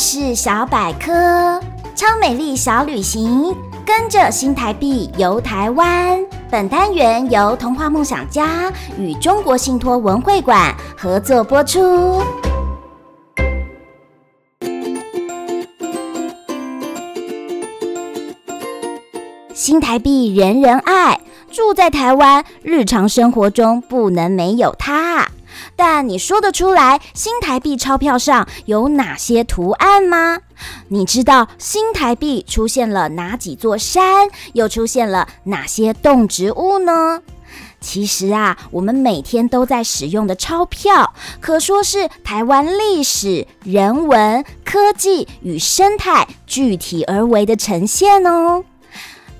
事小百科，超美丽小旅行，跟着新台币游台湾。本单元由童话梦想家与中国信托文会馆合作播出。新台币人人爱，住在台湾，日常生活中不能没有它。但你说得出来新台币钞票上有哪些图案吗？你知道新台币出现了哪几座山，又出现了哪些动植物呢？其实啊，我们每天都在使用的钞票，可说是台湾历史、人文、科技与生态具体而为的呈现哦。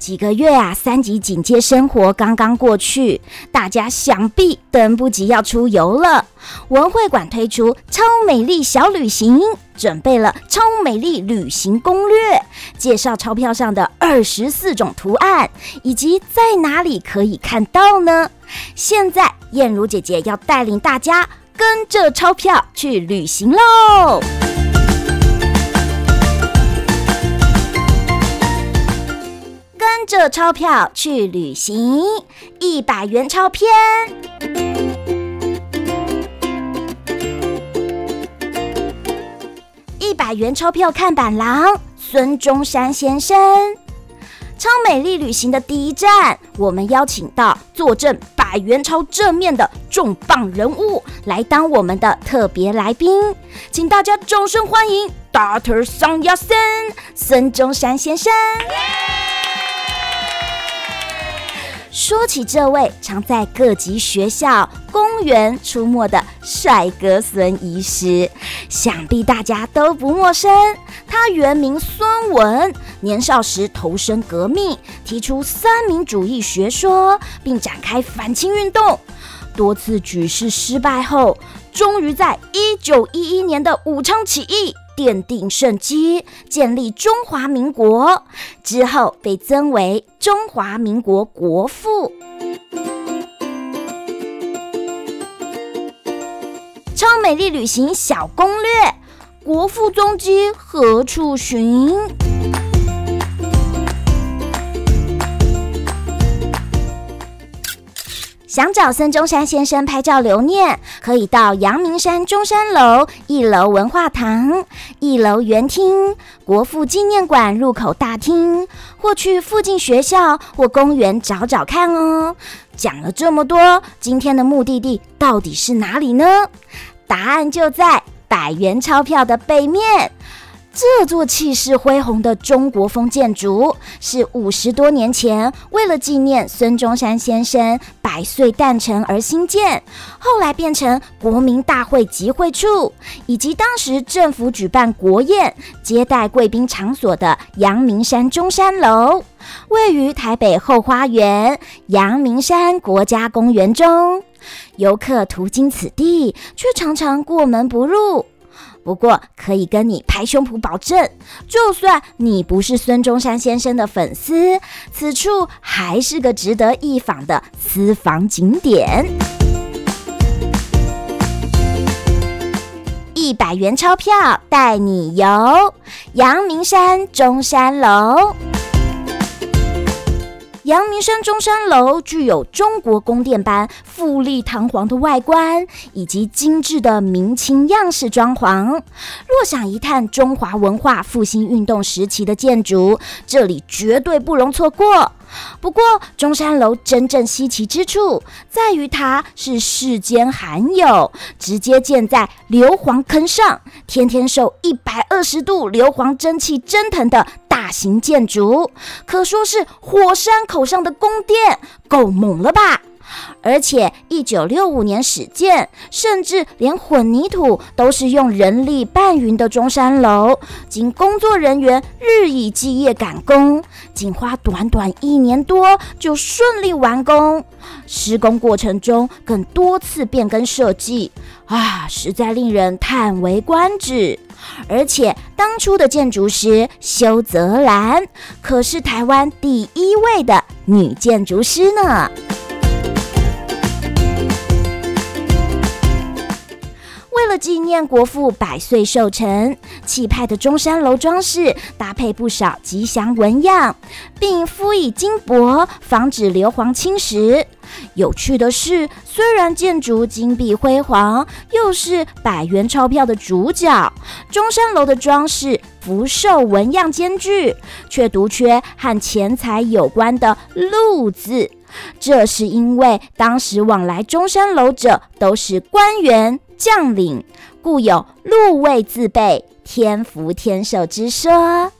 几个月啊，三级警戒生活刚刚过去，大家想必等不及要出游了。文会馆推出超美丽小旅行，准备了超美丽旅行攻略，介绍钞票上的二十四种图案，以及在哪里可以看到呢？现在燕如姐姐要带领大家跟着钞票去旅行喽！着钞票去旅行，一百元钞篇。一百元钞票看板郎孙中山先生。超美丽旅行的第一站，我们邀请到坐镇百元钞正面的重磅人物来当我们的特别来宾，请大家掌声欢迎 Dr. 孙亚森孙中山先生。说起这位常在各级学校、公园出没的帅哥孙医师，想必大家都不陌生。他原名孙文，年少时投身革命，提出三民主义学说，并展开反清运动。多次举事失败后，终于在一九一一年的武昌起义。奠定圣基，建立中华民国之后，被尊为中华民国国父。超美丽旅行小攻略：国父踪迹何处寻？想找孙中山先生拍照留念，可以到阳明山中山楼一楼文化堂、一楼园厅、国父纪念馆入口大厅，或去附近学校或公园找找看哦。讲了这么多，今天的目的地到底是哪里呢？答案就在百元钞票的背面。这座气势恢宏的中国风建筑，是五十多年前为了纪念孙中山先生百岁诞辰而兴建，后来变成国民大会集会处，以及当时政府举办国宴接待贵宾场所的阳明山中山楼，位于台北后花园阳明山国家公园中。游客途经此地，却常常过门不入。不过，可以跟你拍胸脯保证，就算你不是孙中山先生的粉丝，此处还是个值得一访的私房景点。一百元钞票带你游阳明山中山楼。阳明山中山楼具有中国宫殿般富丽堂皇的外观，以及精致的明清样式装潢。若想一探中华文化复兴运动时期的建筑，这里绝对不容错过。不过，中山楼真正稀奇之处在于它是世间罕有，直接建在硫磺坑上，天天受一百二十度硫磺蒸汽蒸腾的大型建筑，可说是火山口上的宫殿，够猛了吧？而且，一九六五年始建，甚至连混凝土都是用人力搬运的中山楼，经工作人员日以继夜赶工，仅花短短一年多就顺利完工。施工过程中更多次变更设计，啊，实在令人叹为观止。而且，当初的建筑师修泽兰可是台湾第一位的女建筑师呢。为了纪念国父百岁寿辰，气派的中山楼装饰搭配不少吉祥纹样，并敷以金箔，防止硫磺侵蚀。有趣的是，虽然建筑金碧辉煌，又是百元钞票的主角，中山楼的装饰福寿纹样兼具，却独缺和钱财有关的“禄”字。这是因为当时往来中山楼者都是官员将领，故有“禄位自备，天福天寿”之说。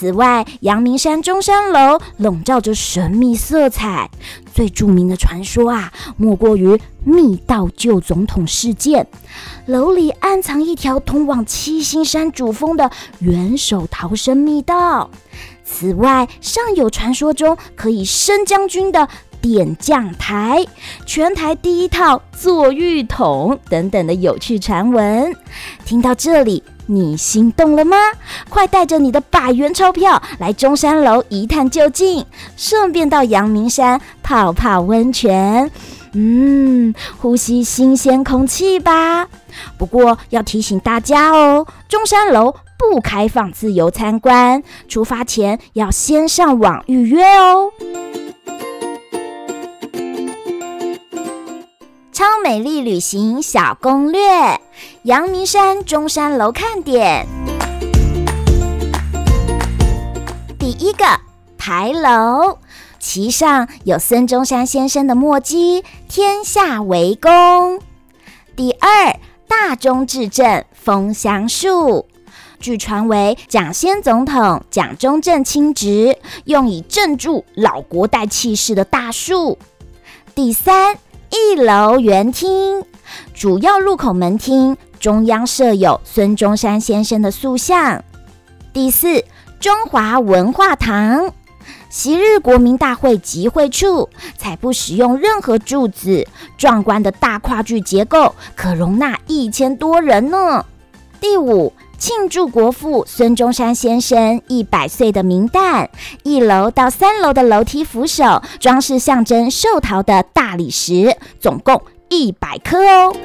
此外，阳明山中山楼笼罩着神秘色彩，最著名的传说啊，莫过于密道救总统事件。楼里暗藏一条通往七星山主峰的元首逃生密道。此外，尚有传说中可以升将军的点将台、全台第一套坐浴桶等等的有趣传闻。听到这里。你心动了吗？快带着你的百元钞票来中山楼一探究竟，顺便到阳明山泡泡温泉，嗯，呼吸新鲜空气吧。不过要提醒大家哦，中山楼不开放自由参观，出发前要先上网预约哦。超美丽旅行小攻略。阳明山中山楼看点，第一个牌楼，其上有孙中山先生的墨迹“天下为公”。第二，大中至正枫香树，据传为蒋先总统蒋中正亲植，用以镇住老国代气势的大树。第三，一楼圆厅，主要入口门厅。中央设有孙中山先生的塑像。第四，中华文化堂，昔日国民大会集会处，采不使用任何柱子，壮观的大跨距结构，可容纳一千多人呢。第五，庆祝国父孙中山先生一百岁的冥诞，一楼到三楼的楼梯扶手装饰象征寿桃的大理石，总共一百颗哦。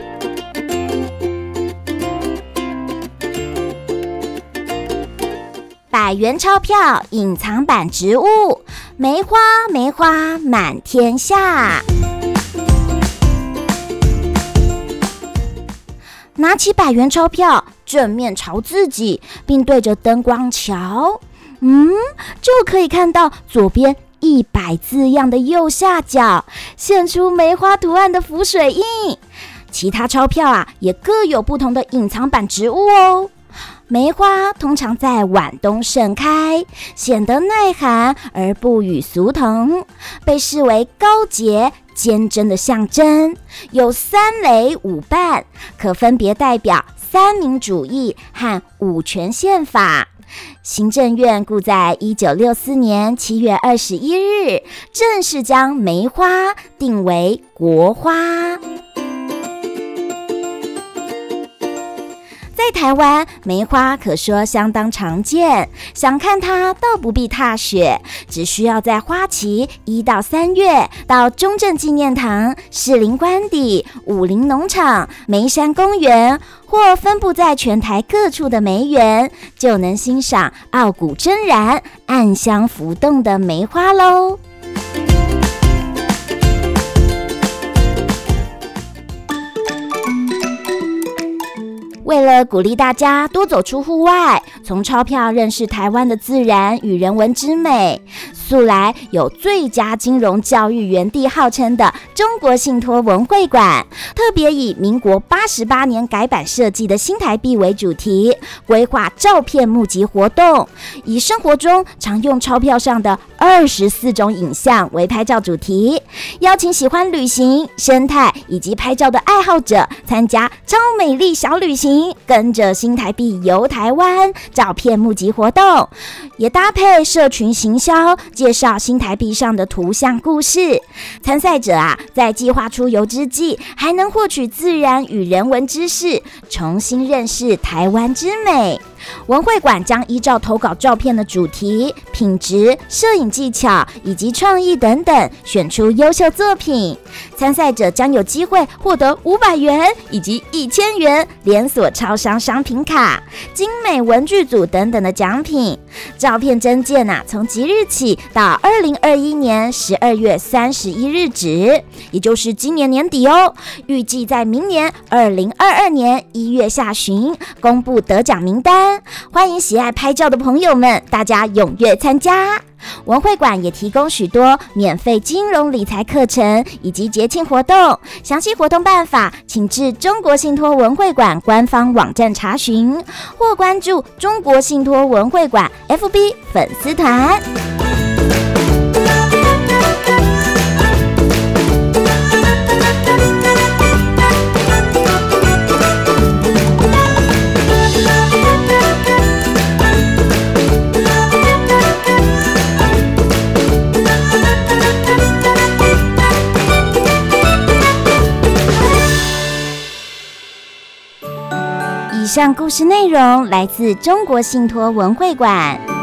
百元钞票隐藏版植物，梅花梅花满天下。拿起百元钞票，正面朝自己，并对着灯光瞧，嗯，就可以看到左边一百字样的右下角现出梅花图案的浮水印。其他钞票啊，也各有不同的隐藏版植物哦。梅花通常在晚冬盛开，显得耐寒而不与俗同，被视为高洁坚贞的象征。有三蕾五瓣，可分别代表三民主义和五权宪法。行政院故在一九六四年七月二十一日正式将梅花定为国花。在台湾，梅花可说相当常见，想看它倒不必踏雪，只需要在花期一到三月到中正纪念堂、士林官邸、武陵农场、梅山公园，或分布在全台各处的梅园，就能欣赏傲骨铮然、暗香浮动的梅花喽。为了鼓励大家多走出户外，从钞票认识台湾的自然与人文之美，素来有最佳金融教育园地号称的中国信托文会馆，特别以民国八十八年改版设计的新台币为主题，规划照片募集活动，以生活中常用钞票上的二十四种影像为拍照主题，邀请喜欢旅行、生态以及拍照的爱好者参加超美丽小旅行。跟着新台币游台湾，照片募集活动，也搭配社群行销，介绍新台币上的图像故事。参赛者啊，在计划出游之际，还能获取自然与人文知识，重新认识台湾之美。文会馆将依照投稿照片的主题、品质、摄影技巧以及创意等等，选出优秀作品。参赛者将有机会获得五百元以及一千元连锁超商商品卡、精美文具组等等的奖品。照片真件呐，从即日起到二零二一年十二月三十一日止，也就是今年年底哦。预计在明年二零二二年一月下旬公布得奖名单。欢迎喜爱拍照的朋友们，大家踊跃参加。文会馆也提供许多免费金融理财课程以及节庆活动，详细活动办法请至中国信托文会馆官方网站查询，或关注中国信托文会馆 FB 粉丝团。以上故事内容来自中国信托文会馆。